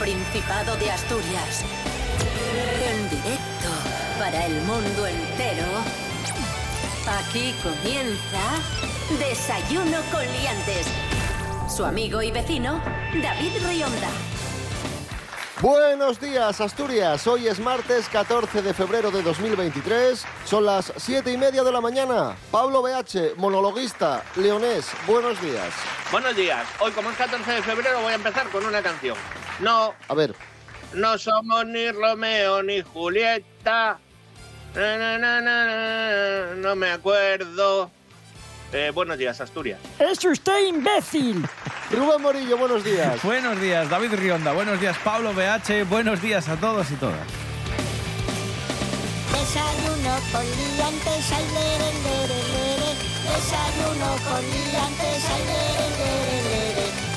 Principado de Asturias. En directo para el mundo entero. Aquí comienza Desayuno con Liantes. Su amigo y vecino, David Rionda. Buenos días, Asturias. Hoy es martes 14 de febrero de 2023. Son las 7 y media de la mañana. Pablo BH, monologuista, leonés. Buenos días. Buenos días. Hoy, como es 14 de febrero, voy a empezar con una canción. No, A ver, no somos ni Romeo ni Julieta. Na, na, na, na, na, no me acuerdo. Eh, buenos días, Asturias. ¡Es usted imbécil! Rubén Morillo, buenos días. Buenos días, David Rionda. Buenos días, Pablo BH. Buenos días a todos y todas. Desayuno con liantes, ay, lere, lere, lere. Desayuno con liantes, ay, lere, lere, lere.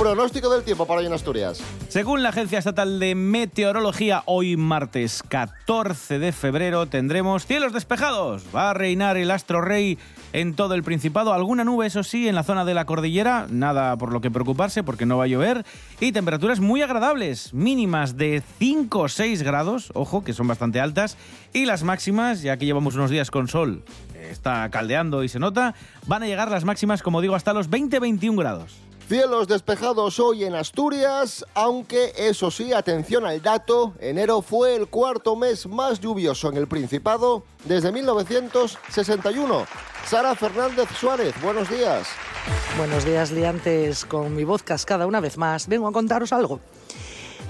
Pronóstico del tiempo para hoy en Asturias. Según la Agencia Estatal de Meteorología, hoy martes 14 de febrero tendremos cielos despejados. Va a reinar el astro rey en todo el Principado. Alguna nube, eso sí, en la zona de la cordillera. Nada por lo que preocuparse porque no va a llover. Y temperaturas muy agradables, mínimas de 5 o 6 grados, ojo, que son bastante altas. Y las máximas, ya que llevamos unos días con sol, eh, está caldeando y se nota, van a llegar las máximas, como digo, hasta los 20-21 grados. Cielos despejados hoy en Asturias, aunque eso sí, atención al dato, enero fue el cuarto mes más lluvioso en el Principado desde 1961. Sara Fernández Suárez, buenos días. Buenos días, liantes. Con mi voz cascada una vez más, vengo a contaros algo.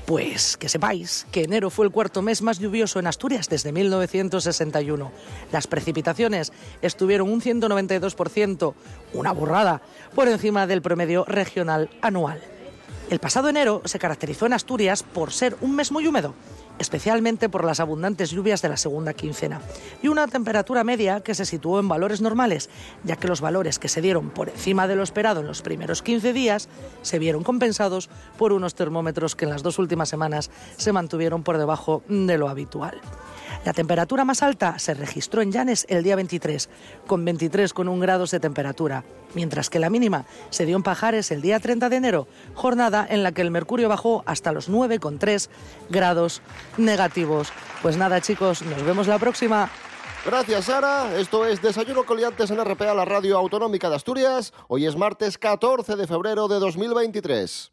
Pues que sepáis que enero fue el cuarto mes más lluvioso en Asturias desde 1961. Las precipitaciones estuvieron un 192%, una burrada, por encima del promedio regional anual. El pasado enero se caracterizó en Asturias por ser un mes muy húmedo, especialmente por las abundantes lluvias de la segunda quincena, y una temperatura media que se situó en valores normales, ya que los valores que se dieron por encima de lo esperado en los primeros 15 días se vieron compensados por unos termómetros que en las dos últimas semanas se mantuvieron por debajo de lo habitual. La temperatura más alta se registró en Llanes el día 23, con 23,1 grados de temperatura, mientras que la mínima se dio en Pajares el día 30 de enero, jornada en la que el mercurio bajó hasta los 9,3 grados negativos. Pues nada chicos, nos vemos la próxima. Gracias, Sara. Esto es Desayuno Coliantes en RPA, la radio autonómica de Asturias. Hoy es martes 14 de febrero de 2023.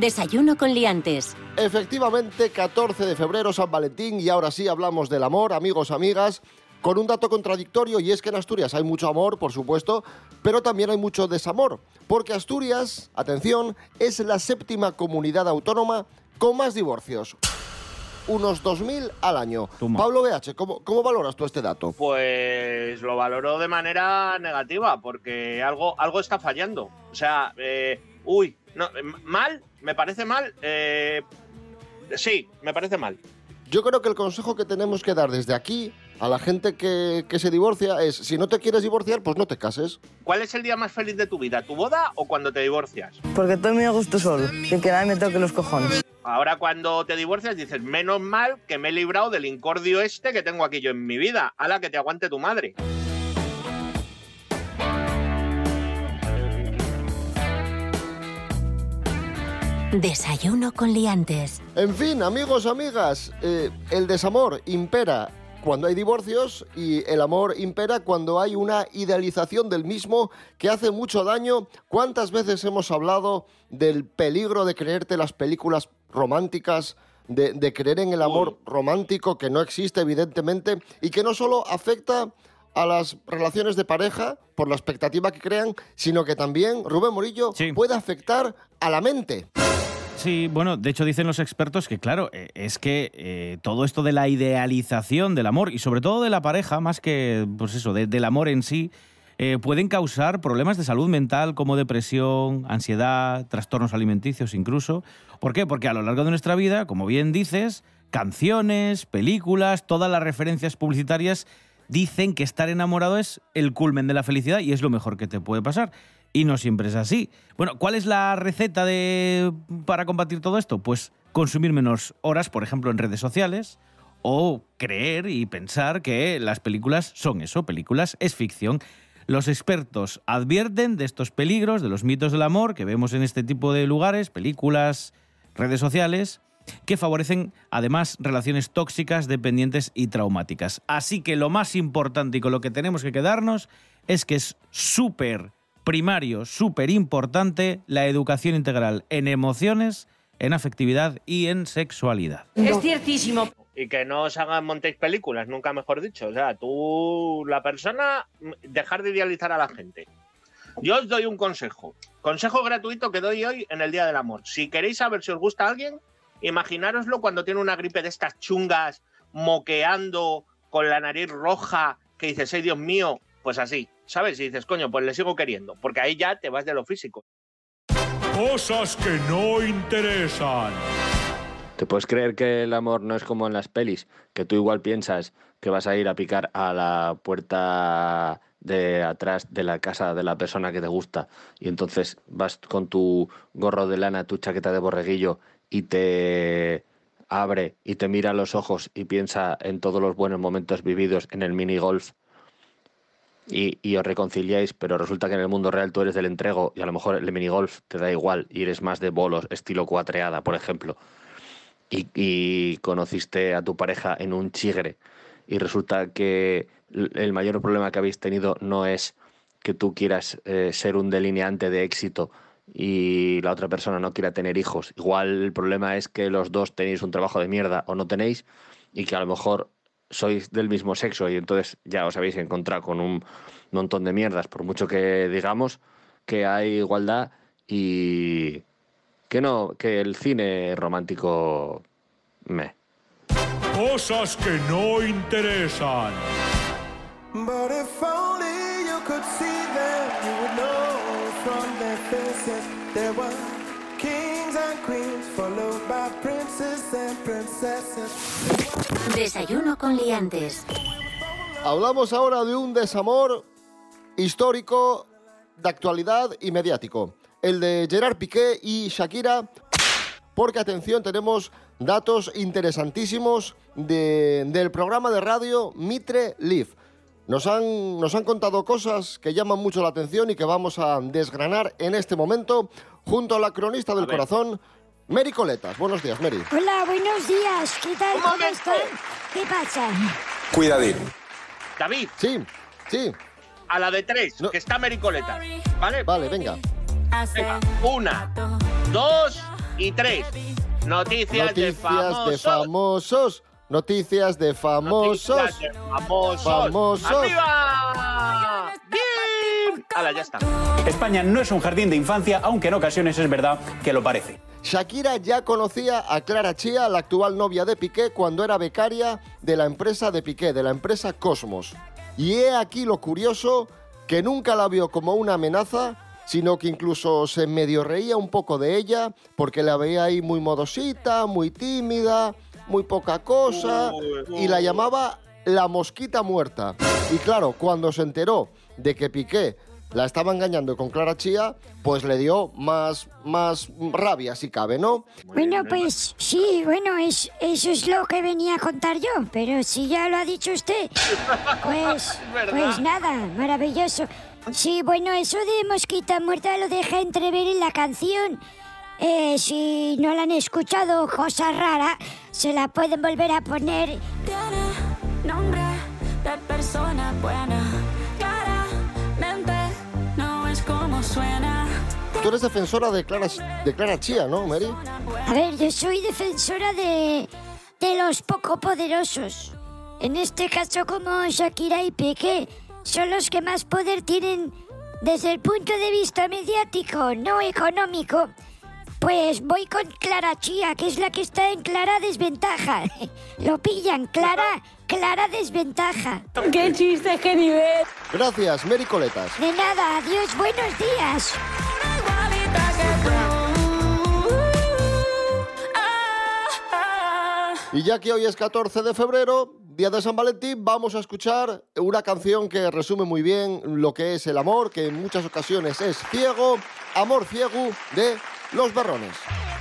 Desayuno con Liantes. Efectivamente, 14 de febrero, San Valentín, y ahora sí hablamos del amor, amigos, amigas, con un dato contradictorio, y es que en Asturias hay mucho amor, por supuesto, pero también hay mucho desamor, porque Asturias, atención, es la séptima comunidad autónoma con más divorcios. Unos 2.000 al año. Toma. Pablo BH, ¿cómo, ¿cómo valoras tú este dato? Pues lo valoró de manera negativa, porque algo, algo está fallando. O sea, eh, uy, no, eh, mal, me parece mal. eh, sí, me parece mal. Yo creo que el consejo que tenemos que dar desde aquí a la gente que, que se divorcia es, si no te quieres divorciar, pues no te cases. ¿Cuál es el día más feliz de tu vida? ¿Tu boda o cuando te divorcias? Porque estoy muy a gusto solo y que nadie me toque los cojones. Ahora cuando te divorcias dices, menos mal que me he librado del incordio este que tengo aquí yo en mi vida. A la que te aguante tu madre. Desayuno con Liantes. En fin, amigos, amigas, eh, el desamor impera cuando hay divorcios y el amor impera cuando hay una idealización del mismo que hace mucho daño. ¿Cuántas veces hemos hablado del peligro de creerte las películas románticas? De, de creer en el amor romántico que no existe evidentemente y que no solo afecta a las relaciones de pareja por la expectativa que crean, sino que también, Rubén Morillo, Sí. puede afectar a la mente. Sí, bueno, de hecho dicen los expertos que, claro, eh, es que eh, todo esto de la idealización del amor y sobre todo de la pareja, más que, pues eso, de- del amor en sí, eh, pueden causar problemas de salud mental como depresión, ansiedad, trastornos alimenticios incluso. ¿Por qué? Porque a lo largo de nuestra vida, como bien dices, canciones, películas, todas las referencias publicitarias dicen que estar enamorado es el culmen de la felicidad y es lo mejor que te puede pasar. Y no siempre es así. Bueno, ¿cuál es la receta de, para combatir todo esto? Pues consumir menos horas, por ejemplo, en redes sociales, o creer y pensar que las películas son eso, películas es ficción. Los expertos advierten de estos peligros, de los mitos del amor que vemos en este tipo de lugares, películas, redes sociales, que favorecen además relaciones tóxicas, dependientes y traumáticas. Así que lo más importante y con lo que tenemos que quedarnos es que es súper primario, súper importante la educación integral en emociones, en afectividad y en sexualidad. Es ciertísimo. Y que no os hagan montéis películas, nunca mejor dicho. O sea, tú, la persona, dejar de idealizar a la gente. Yo os doy un consejo. Consejo gratuito que doy hoy en el Día del Amor. Si queréis saber si os gusta a alguien, imaginároslo cuando tiene una gripe de estas chungas, moqueando, con la nariz roja, que dices, ¡ay Dios mío! Pues así, ¿sabes? Y dices, coño, pues le sigo queriendo. Porque ahí ya te vas de lo físico. Cosas que no interesan. ¿Te puedes creer que el amor no es como en las pelis? Que tú igual piensas que vas a ir a picar a la puerta de atrás de la casa de la persona que te gusta y entonces vas con tu gorro de lana, tu chaqueta de borreguillo y te abre y te mira los ojos y piensa en todos los buenos momentos vividos en el mini golf y, y os reconciliáis, pero resulta que en el mundo real tú eres del entrego y a lo mejor el minigolf te da igual y eres más de bolos, estilo cuatreada, por ejemplo. Y, y conociste a tu pareja en un chigre y resulta que el mayor problema que habéis tenido no es que tú quieras eh, ser un delineante de éxito y la otra persona no quiera tener hijos. Igual el problema es que los dos tenéis un trabajo de mierda o no tenéis y que a lo mejor sois del mismo sexo y entonces ya os habéis encontrado con un montón de mierdas, por mucho que digamos que hay igualdad y que no, que el cine romántico me. Cosas que no interesan. But if only you could see them, you would know from their faces there were kings and queens, followed by princes and princesses. Desayuno con liantes. Hablamos ahora de un desamor histórico, de actualidad y mediático. El de Gerard Piqué y Shakira, porque atención, tenemos datos interesantísimos de- del programa de radio Mitre Live. Nos han, nos han contado cosas que llaman mucho la atención y que vamos a desgranar en este momento junto a la cronista del corazón, Mary Coletas. Buenos días, Mary. Hola, buenos días. ¿Qué tal? Un ¿Cómo momento. están? ¿Qué pasa? Cuidadín. David, Sí, sí, a la de tres, No. que está Mericoleta. ¿Vale? vale, venga. Venga, una, dos y tres. Noticias, de Noticias famosos. de famosos. Noticias de famosos. Noticias de famosos. Famosos. ¡Arriba! ¡Bien! Hala, ya está. España no es un jardín de infancia, aunque en ocasiones es verdad que lo parece. Shakira ya conocía a Clara Chía, la actual novia de Piqué, cuando era becaria de la empresa de Piqué, de la empresa Cosmos. Y he aquí lo curioso, que nunca la vio como una amenaza, sino que incluso se medio reía un poco de ella, porque la veía ahí muy modosita, muy tímida, muy poca cosa, y la llamaba la mosquita muerta. Y claro, cuando se enteró de que Piqué la estaba engañando con Clara Chía, pues le dio más, más rabia, si cabe, ¿no? Bueno, pues sí, bueno, es, eso es lo que venía a contar yo, pero si ya lo ha dicho usted, pues, verdad. pues nada, maravilloso. Sí, bueno, eso de mosquita muerta lo deja entrever en la canción. Eh, si no la han escuchado, cosa rara, se la pueden volver a poner. Tiene nombre de persona buena. Claramente no es como suena. Tú eres defensora de Clara, de Clara Chía, ¿no, Mary? A ver, yo soy defensora de, de los poco poderosos. En este caso, como Shakira y Piqué, son los que más poder tienen desde el punto de vista mediático, no económico. Pues voy con Clara Chía, que es la que está en clara desventaja. Lo pillan, clara, clara desventaja. ¡Qué chiste, qué nivel! Gracias, Mary Coletas. De nada, adiós, buenos días. Igualita que tú. Y ya que hoy es 14 de febrero, día de San Valentín, vamos a escuchar una canción que resume muy bien lo que es el amor, que en muchas ocasiones es ciego, Amor ciego de Los Berrones.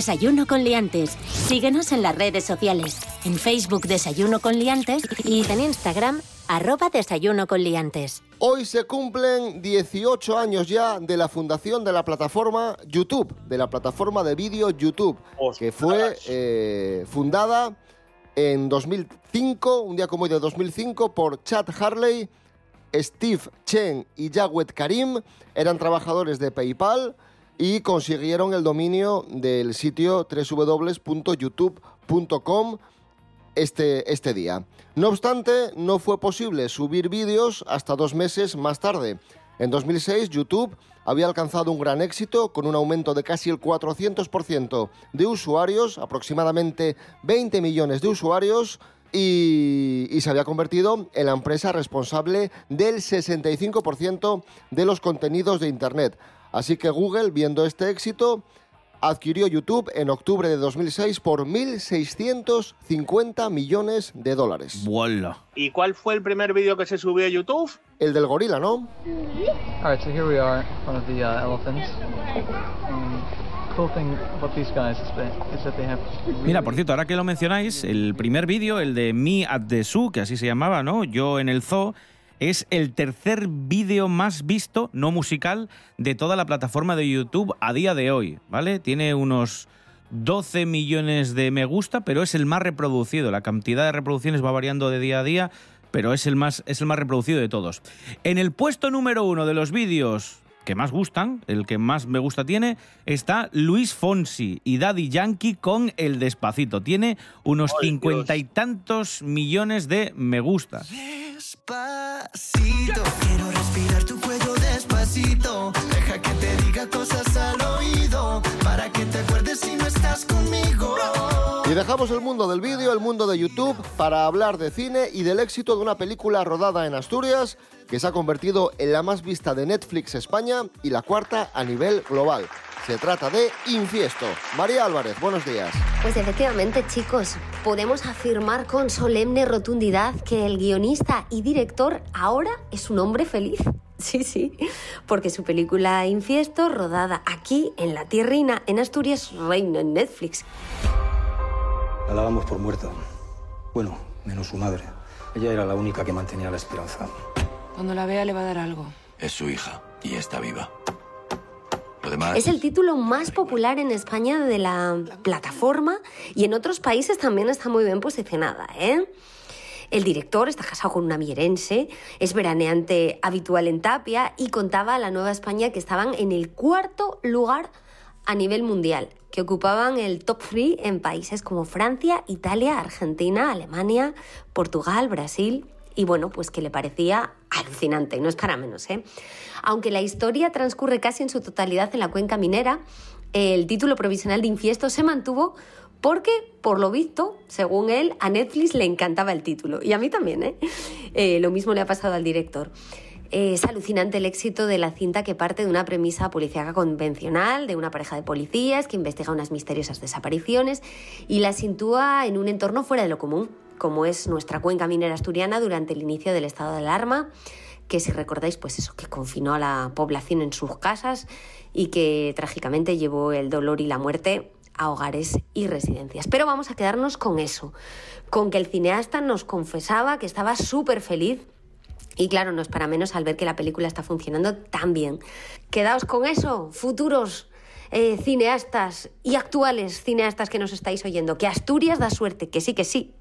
Desayuno con liantes. Síguenos en las redes sociales. En Facebook Desayuno con liantes y en Instagram arroba Desayuno con liantes. Hoy se cumplen 18 años ya de la fundación de la plataforma YouTube, de la plataforma de vídeo YouTube, que fue eh, fundada en 2005, un día como hoy de 2005, por Chad Harley, Steve Chen y Jawed Karim. Eran trabajadores de PayPal y consiguieron el dominio del sitio www.youtube.com este, este día. No obstante, no fue posible subir vídeos hasta dos meses más tarde. En 2006, YouTube había alcanzado un gran éxito con un aumento de casi el 400% de usuarios, aproximadamente 20 millones de usuarios, y, y se había convertido en la empresa responsable del 65% de los contenidos de Internet. Así que Google, viendo este éxito, adquirió YouTube en octubre de 2006 por 1.650 millones de dólares. ¡Voilà! ¿Y cuál fue el primer vídeo que se subió a YouTube? El del gorila, ¿no? All right, so here we are front of the uh, elephants. And cool thing about these guys is that, is that they have Mira, por cierto, ahora que lo mencionáis, el primer vídeo, el de Me at the Zoo, que así se llamaba, ¿no? Yo en el zoo, es el tercer vídeo más visto, no musical, de toda la plataforma de YouTube a día de hoy, ¿vale? Tiene unos 12 millones de me gusta, pero es el más reproducido. La cantidad de reproducciones va variando de día a día, pero es el más, es el más reproducido de todos. En el puesto número uno de los vídeos que más gustan, el que más me gusta tiene, está Luis Fonsi y Daddy Yankee con El Despacito. Tiene unos cincuenta y tantos millones de me gusta. Despacito, quiero respirar tu cuello despacito. Deja que te diga cosas al oído para que te acuerdes si no estás conmigo. Y dejamos el mundo del vídeo, el mundo de YouTube, para hablar de cine y del éxito de una película rodada en Asturias que se ha convertido en la más vista de Netflix España y la cuarta a nivel global. Se trata de Infiesto. María Álvarez, buenos días. Pues efectivamente, chicos, podemos afirmar con solemne rotundidad que el guionista y director ahora es un hombre feliz. Sí, sí, porque su película Infiesto, rodada aquí en la tierrina, en Asturias, reina en Netflix. La dábamos por muerta. Bueno, menos su madre. Ella era la única que mantenía la esperanza. Cuando la vea le va a dar algo. Es su hija y está viva. Lo demás. Es el título más popular en España de la plataforma y en otros países también está muy bien posicionada, ¿eh? El director está casado con una mierense, es veraneante habitual en Tapia y contaba a la Nueva España que estaban en el cuarto lugar a nivel mundial, que ocupaban el top 3 en países como Francia, Italia, Argentina, Alemania, Portugal, Brasil y bueno, pues que le parecía alucinante, no es para menos, ¿eh? Aunque la historia transcurre casi en su totalidad en la cuenca minera, el título provisional de Infiesto se mantuvo porque, por lo visto, según él, a Netflix le encantaba el título. Y a mí también, ¿eh? Eh, lo mismo le ha pasado al director. Es alucinante el éxito de la cinta que parte de una premisa policíaca convencional, de una pareja de policías que investiga unas misteriosas desapariciones y la sitúa en un entorno fuera de lo común, como es nuestra cuenca minera asturiana durante el inicio del estado de alarma, que si recordáis, pues eso, que confinó a la población en sus casas y que trágicamente llevó el dolor y la muerte a hogares y residencias. Pero vamos a quedarnos con eso, con que el cineasta nos confesaba que estaba súper feliz y claro, no es para menos al ver que la película está funcionando tan bien. Quedaos con eso, futuros eh, cineastas y actuales cineastas que nos estáis oyendo, que Asturias da suerte, que sí, que sí,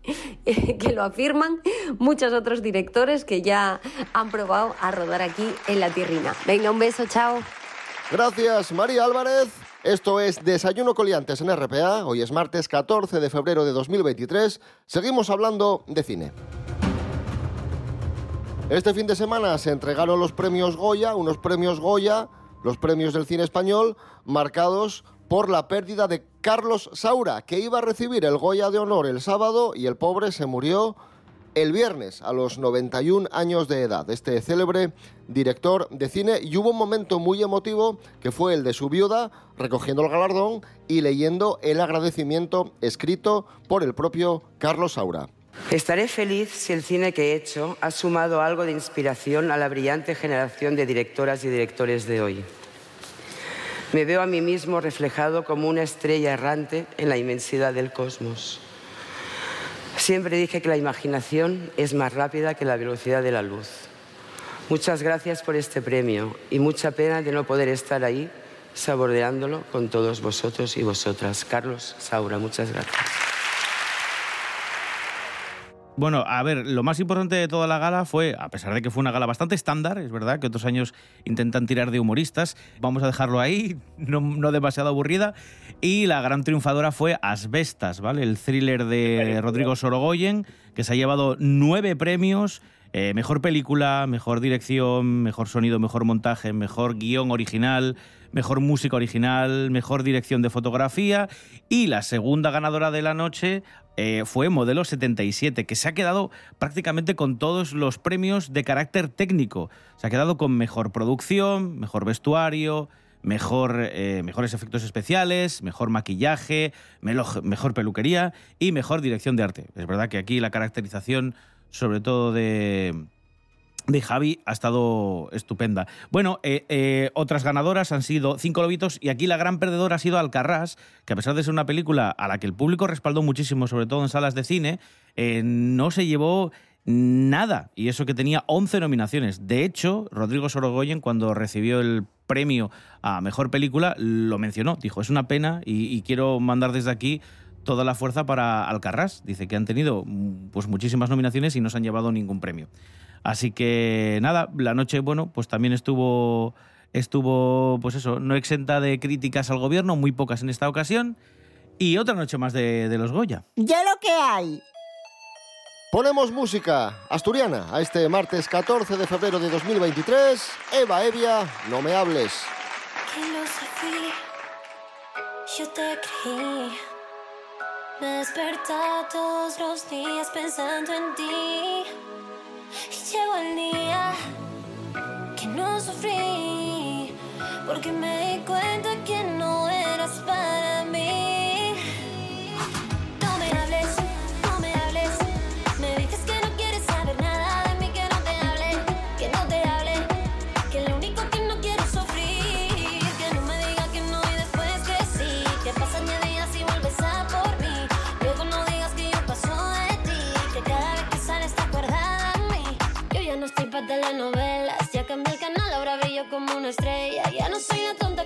que lo afirman muchos otros directores que ya han probado a rodar aquí en la tierrina. Venga, un beso, chao. Gracias, María Álvarez. Esto es Desayuno Coliantes en RPA. Hoy es martes 14 de febrero de 2023. Seguimos hablando de cine. Este fin de semana se entregaron los premios Goya, unos premios Goya, los premios del cine español, marcados por la pérdida de Carlos Saura, que iba a recibir el Goya de honor el sábado y el pobre se murió el viernes a los 91 años de edad. Este célebre director de cine y hubo un momento muy emotivo que fue el de su viuda recogiendo el galardón y leyendo el agradecimiento escrito por el propio Carlos Saura. Estaré feliz si el cine que he hecho ha sumado algo de inspiración a la brillante generación de directoras y directores de hoy. Me veo a mí mismo reflejado como una estrella errante en la inmensidad del cosmos. Siempre dije que la imaginación es más rápida que la velocidad de la luz. Muchas gracias por este premio y mucha pena de no poder estar ahí saboreándolo con todos vosotros y vosotras. Carlos Saura, muchas gracias. Bueno, a ver, lo más importante de toda la gala fue, a pesar de que fue una gala bastante estándar, es verdad que otros años intentan tirar de humoristas, vamos a dejarlo ahí, no, no demasiado aburrida, y la gran triunfadora fue Asbestas, ¿vale? El thriller de Rodrigo Sorogoyen, que se ha llevado nueve premios, eh, mejor película, mejor dirección, mejor sonido, mejor montaje, mejor guion original, mejor música original, mejor dirección de fotografía y la segunda ganadora de la noche eh, fue Modelo 77, que se ha quedado prácticamente con todos los premios de carácter técnico. Se ha quedado con mejor producción, mejor vestuario, mejor, eh, mejores efectos especiales, mejor maquillaje, mejor peluquería y mejor dirección de arte. Es verdad que aquí la caracterización, sobre todo de, de Javi, ha estado estupenda. Bueno, eh, eh, otras ganadoras han sido Cinco Lobitos y aquí la gran perdedora ha sido Alcarrás, que a pesar de ser una película a la que el público respaldó muchísimo, sobre todo en salas de cine, eh, no se llevó nada, y eso que tenía 11 nominaciones. De hecho, Rodrigo Sorogoyen, cuando recibió el premio a Mejor Película, lo mencionó. Dijo, es una pena y, y quiero mandar desde aquí toda la fuerza para Alcarrás. Dice que han tenido mm, pues, muchísimas nominaciones y no se han llevado ningún premio. Así que nada, la noche, bueno, pues también estuvo, estuvo, pues eso, no exenta de críticas al gobierno, muy pocas en esta ocasión, y otra noche más de, de los Goya. Ya lo que hay. Ponemos música asturiana a este martes 14 de febrero de 2023. Eva Evia, no me hables. que lo sufrí, yo te creí. Me despertaba todos los días pensando en ti. Llegó el día que no sufrí, porque me di cuenta que ahora brillo como una estrella. Ya no soy la tonta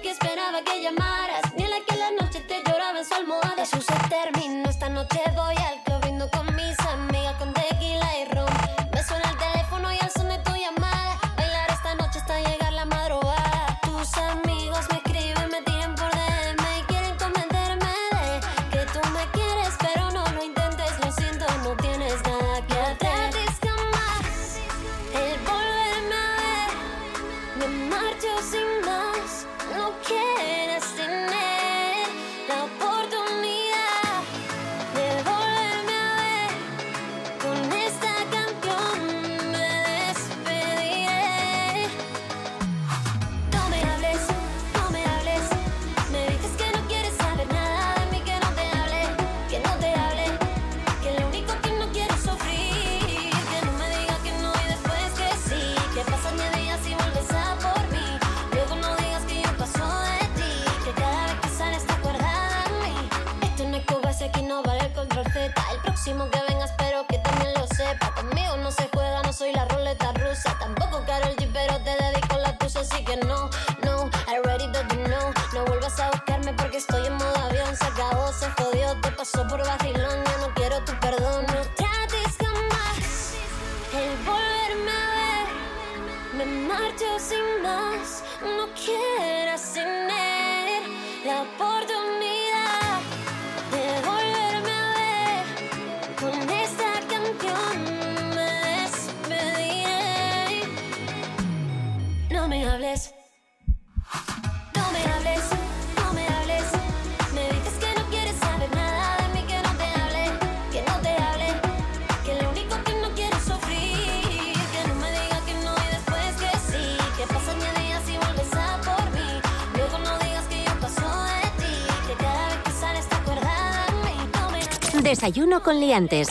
Desayuno con liantes.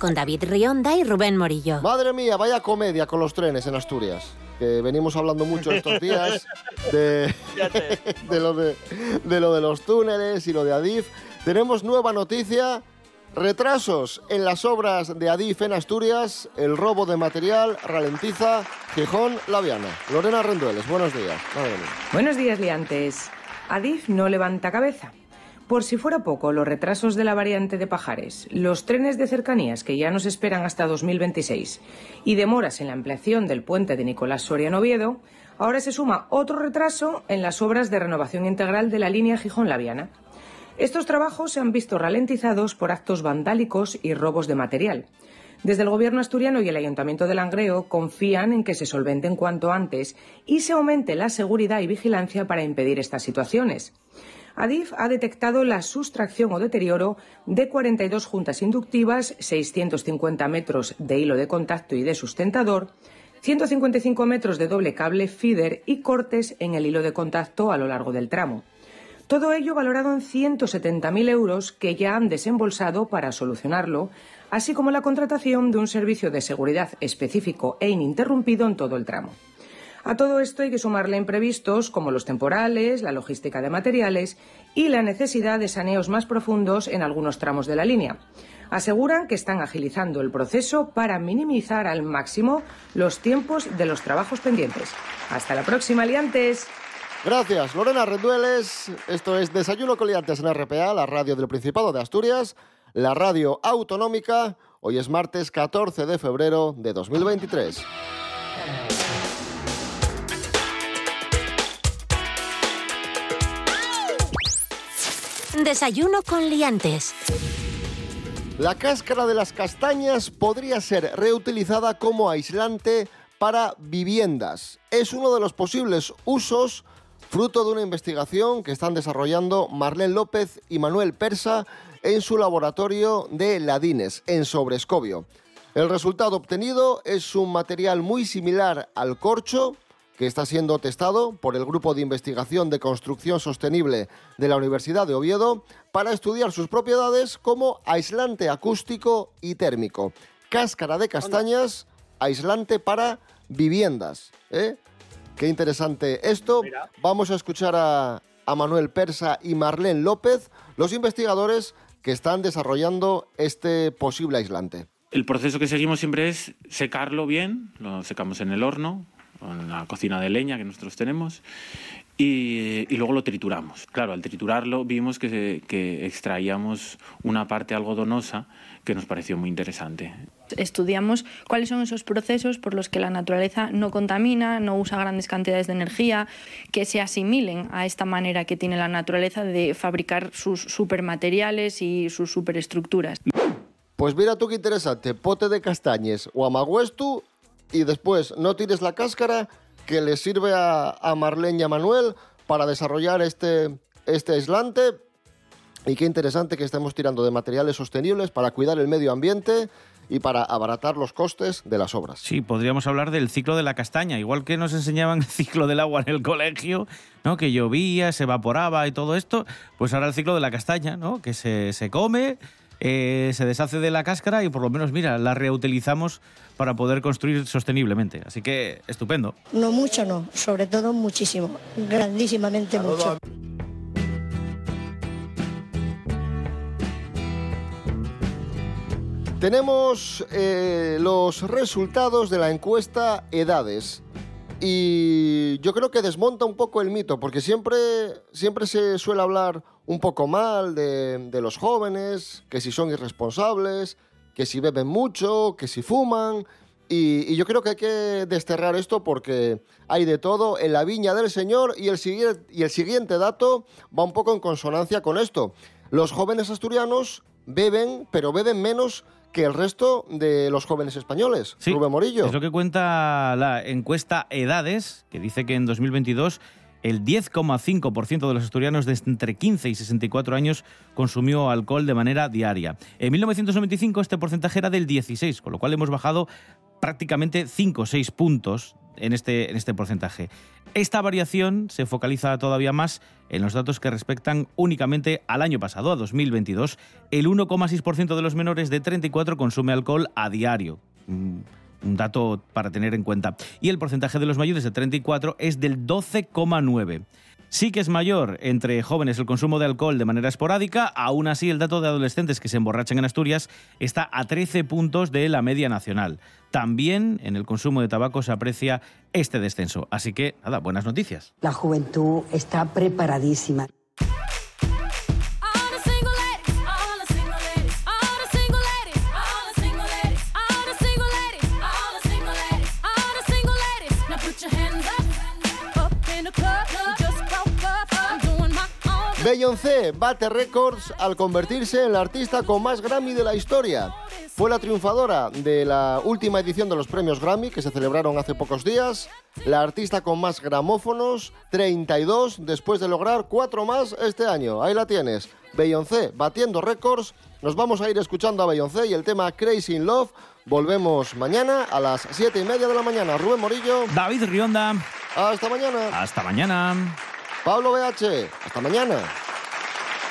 Con David Rionda y Rubén Morillo. Madre mía, vaya comedia con los trenes en Asturias. Que venimos hablando mucho estos días de, de, lo de, de lo de los túneles y lo de Adif. Tenemos nueva noticia. Retrasos en las obras de Adif en Asturias. El robo de material ralentiza Gijón Laviana. Lorena Rendueles, buenos días. Madre mía. Buenos días, liantes. Adif no levanta cabeza. Por si fuera poco, los retrasos de la variante de Pajares, los trenes de cercanías que ya nos esperan hasta 2026 y demoras en la ampliación del puente de Nicolás Soriano Oviedo, ahora se suma otro retraso en las obras de renovación integral de la línea Gijón-Laviana. Estos trabajos se han visto ralentizados por actos vandálicos y robos de material. Desde el Gobierno asturiano y el Ayuntamiento de Langreo confían en que se solventen cuanto antes y se aumente la seguridad y vigilancia para impedir estas situaciones. Adif ha detectado la sustracción o deterioro de 42 juntas inductivas, 650 metros de hilo de contacto y de sustentador, 155 metros de doble cable feeder y cortes en el hilo de contacto a lo largo del tramo. Todo ello valorado en 170.000 euros que ya han desembolsado para solucionarlo, así como la contratación de un servicio de seguridad específico e ininterrumpido en todo el tramo. A todo esto hay que sumarle imprevistos como los temporales, la logística de materiales y la necesidad de saneos más profundos en algunos tramos de la línea. Aseguran que están agilizando el proceso para minimizar al máximo los tiempos de los trabajos pendientes. Hasta la próxima, liantes. Gracias, Lorena Rendueles. Esto es Desayuno con Liantes en RPA, la radio del Principado de Asturias, la radio autonómica. Hoy es martes 14 de febrero de 2023. Desayuno con liantes. La cáscara de las castañas podría ser reutilizada como aislante para viviendas. Es uno de los posibles usos fruto de una investigación que están desarrollando Marlene López y Manuel Persa en su laboratorio de Ladines, en Sobrescobio. El resultado obtenido es un material muy similar al corcho, que está siendo testado por el Grupo de Investigación de Construcción Sostenible de la Universidad de Oviedo para estudiar sus propiedades como aislante acústico y térmico. Cáscara de castañas, aislante para viviendas. ¿eh? Qué interesante esto. Vamos a escuchar a, a Manuel Persa y Marlene López, los investigadores que están desarrollando este posible aislante. El proceso que seguimos siempre es secarlo bien, lo secamos en el horno, en la cocina de leña que nosotros tenemos, y, y luego lo trituramos. Claro, al triturarlo vimos que, que extraíamos una parte algodonosa que nos pareció muy interesante. Estudiamos cuáles son esos procesos por los que la naturaleza no contamina, no usa grandes cantidades de energía, que se asimilen a esta manera que tiene la naturaleza de fabricar sus supermateriales y sus superestructuras. Pues mira tú qué interesante, pote de castañes o amaguestu y después no tires la cáscara que le sirve a, a y Manuel para desarrollar este, este aislante. Y qué interesante que estemos tirando de materiales sostenibles para cuidar el medio ambiente y para abaratar los costes de las obras. Sí, podríamos hablar del ciclo de la castaña, igual que nos enseñaban el ciclo del agua en el colegio, ¿no? Que llovía, se evaporaba y todo esto, pues ahora el ciclo de la castaña, ¿no? Que se, se come, eh, se deshace de la cáscara y por lo menos, mira, la reutilizamos para poder construir sosteniblemente. Así que estupendo. No mucho, no, sobre todo muchísimo, grandísimamente mucho. Tenemos eh, los resultados de la encuesta Edades. Y yo creo que desmonta un poco el mito, porque siempre, siempre se suele hablar un poco mal de, los jóvenes, que si son irresponsables, que si beben mucho, que si fuman. Y, yo creo que hay que desterrar esto porque hay de todo en la viña del Señor y el siguiente dato va un poco en consonancia con esto. Los jóvenes asturianos beben, pero beben menos que el resto de los jóvenes españoles. Sí, Rubén Morillo. Es lo que cuenta la encuesta Edades, que dice que en 2022 el 10,5% de los asturianos de entre 15 y 64 años consumió alcohol de manera diaria. En 1995 este porcentaje era del 16, con lo cual hemos bajado prácticamente 5 o 6 puntos en este, en este porcentaje. Esta variación se focaliza todavía más en los datos que respectan únicamente al año pasado, a 2022. El 1,6% de los menores de 34 consume alcohol a diario. Un dato para tener en cuenta. Y el porcentaje de los mayores de 34 es del 12,9. Sí que es mayor entre jóvenes el consumo de alcohol de manera esporádica, aún así el dato de adolescentes que se emborrachan en Asturias está a 13 puntos de la media nacional. También en el consumo de tabaco se aprecia este descenso. Así que, nada, buenas noticias. La juventud está preparadísima. Beyoncé bate récords al convertirse en la artista con más Grammy de la historia. Fue la triunfadora de la última edición de los premios Grammy, que se celebraron hace pocos días. La artista con más gramófonos, 32, después de lograr cuatro más este año. Ahí la tienes. Beyoncé batiendo récords. Nos vamos a ir escuchando a Beyoncé y el tema Crazy in Love. Volvemos mañana a las 7 y media de la mañana. Rubén Morillo. David Rionda. Hasta mañana. Hasta mañana. Pablo BH. Hasta mañana.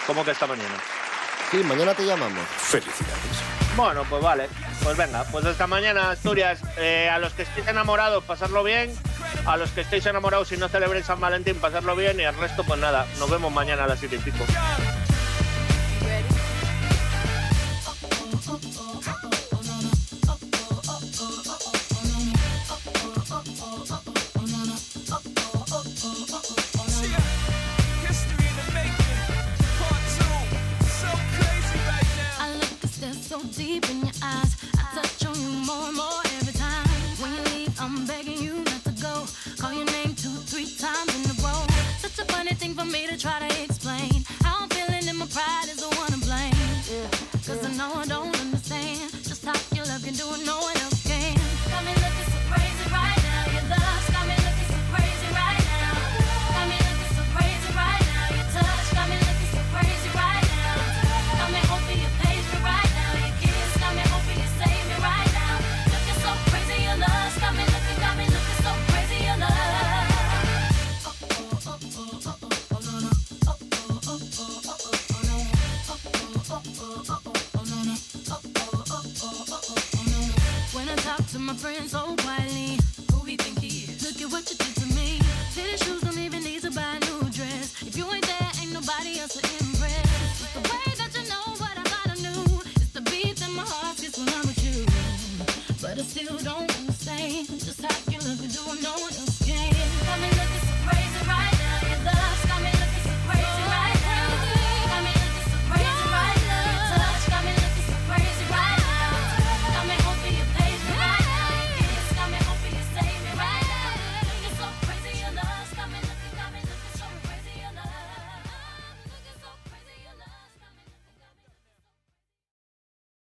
¿Cómo que esta mañana? Sí, mañana te llamamos. Felicidades. Bueno, pues vale. Pues venga, pues esta mañana, Asturias, eh, a los que estéis enamorados, pasarlo bien. A los que estéis enamorados y no celebréis San Valentín, pasarlo bien. Y al resto, pues nada, nos vemos mañana a las siete y pico.